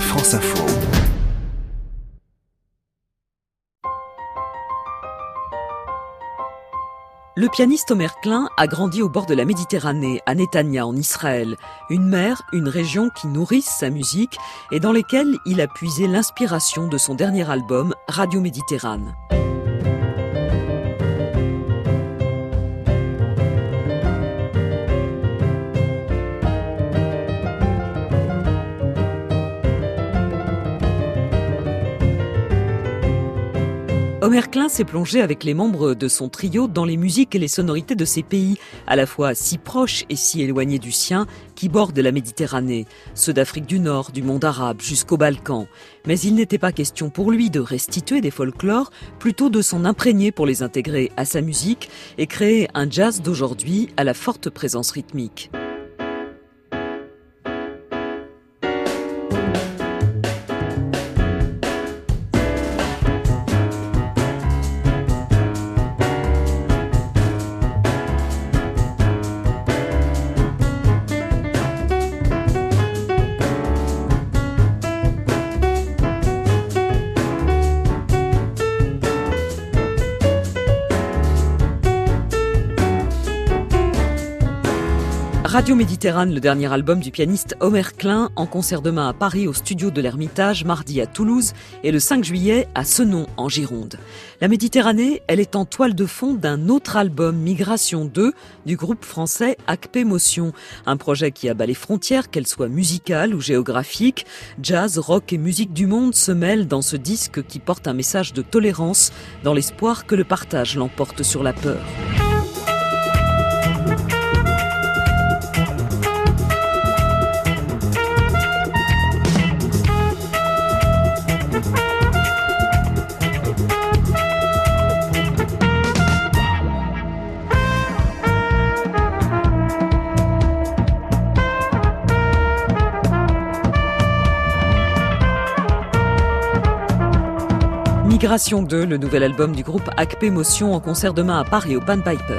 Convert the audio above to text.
France Info. Le pianiste Omer Klein a grandi au bord de la Méditerranée, à Netanya, en Israël, une mer, une région qui nourrissent sa musique et dans lesquelles il a puisé l'inspiration de son dernier album, Radio Méditerranée. Omer Klein s'est plongé avec les membres de son trio dans les musiques et les sonorités de ces pays, à la fois si proches et si éloignés du sien, qui bordent la Méditerranée, ceux d'Afrique du Nord, du monde arabe, jusqu'aux Balkans. Mais il n'était pas question pour lui de restituer des folklores, plutôt de s'en imprégner pour les intégrer à sa musique et créer un jazz d'aujourd'hui à la forte présence rythmique. Radio Méditerranée, le dernier album du pianiste Omer Klein, en concert demain à Paris au studio de l'Ermitage, mardi à Toulouse et le 5 juillet à Senon en Gironde. La Méditerranée, elle est en toile de fond d'un autre album, Migration 2, du groupe français Acpe Motion. Un projet qui abat les frontières, qu'elles soient musicales ou géographiques. Jazz, rock et musique du monde se mêlent dans ce disque qui porte un message de tolérance dans l'espoir que le partage l'emporte sur la peur. Migration 2, le nouvel album du groupe Acpe Motion en concert demain à Paris au Pan Piper.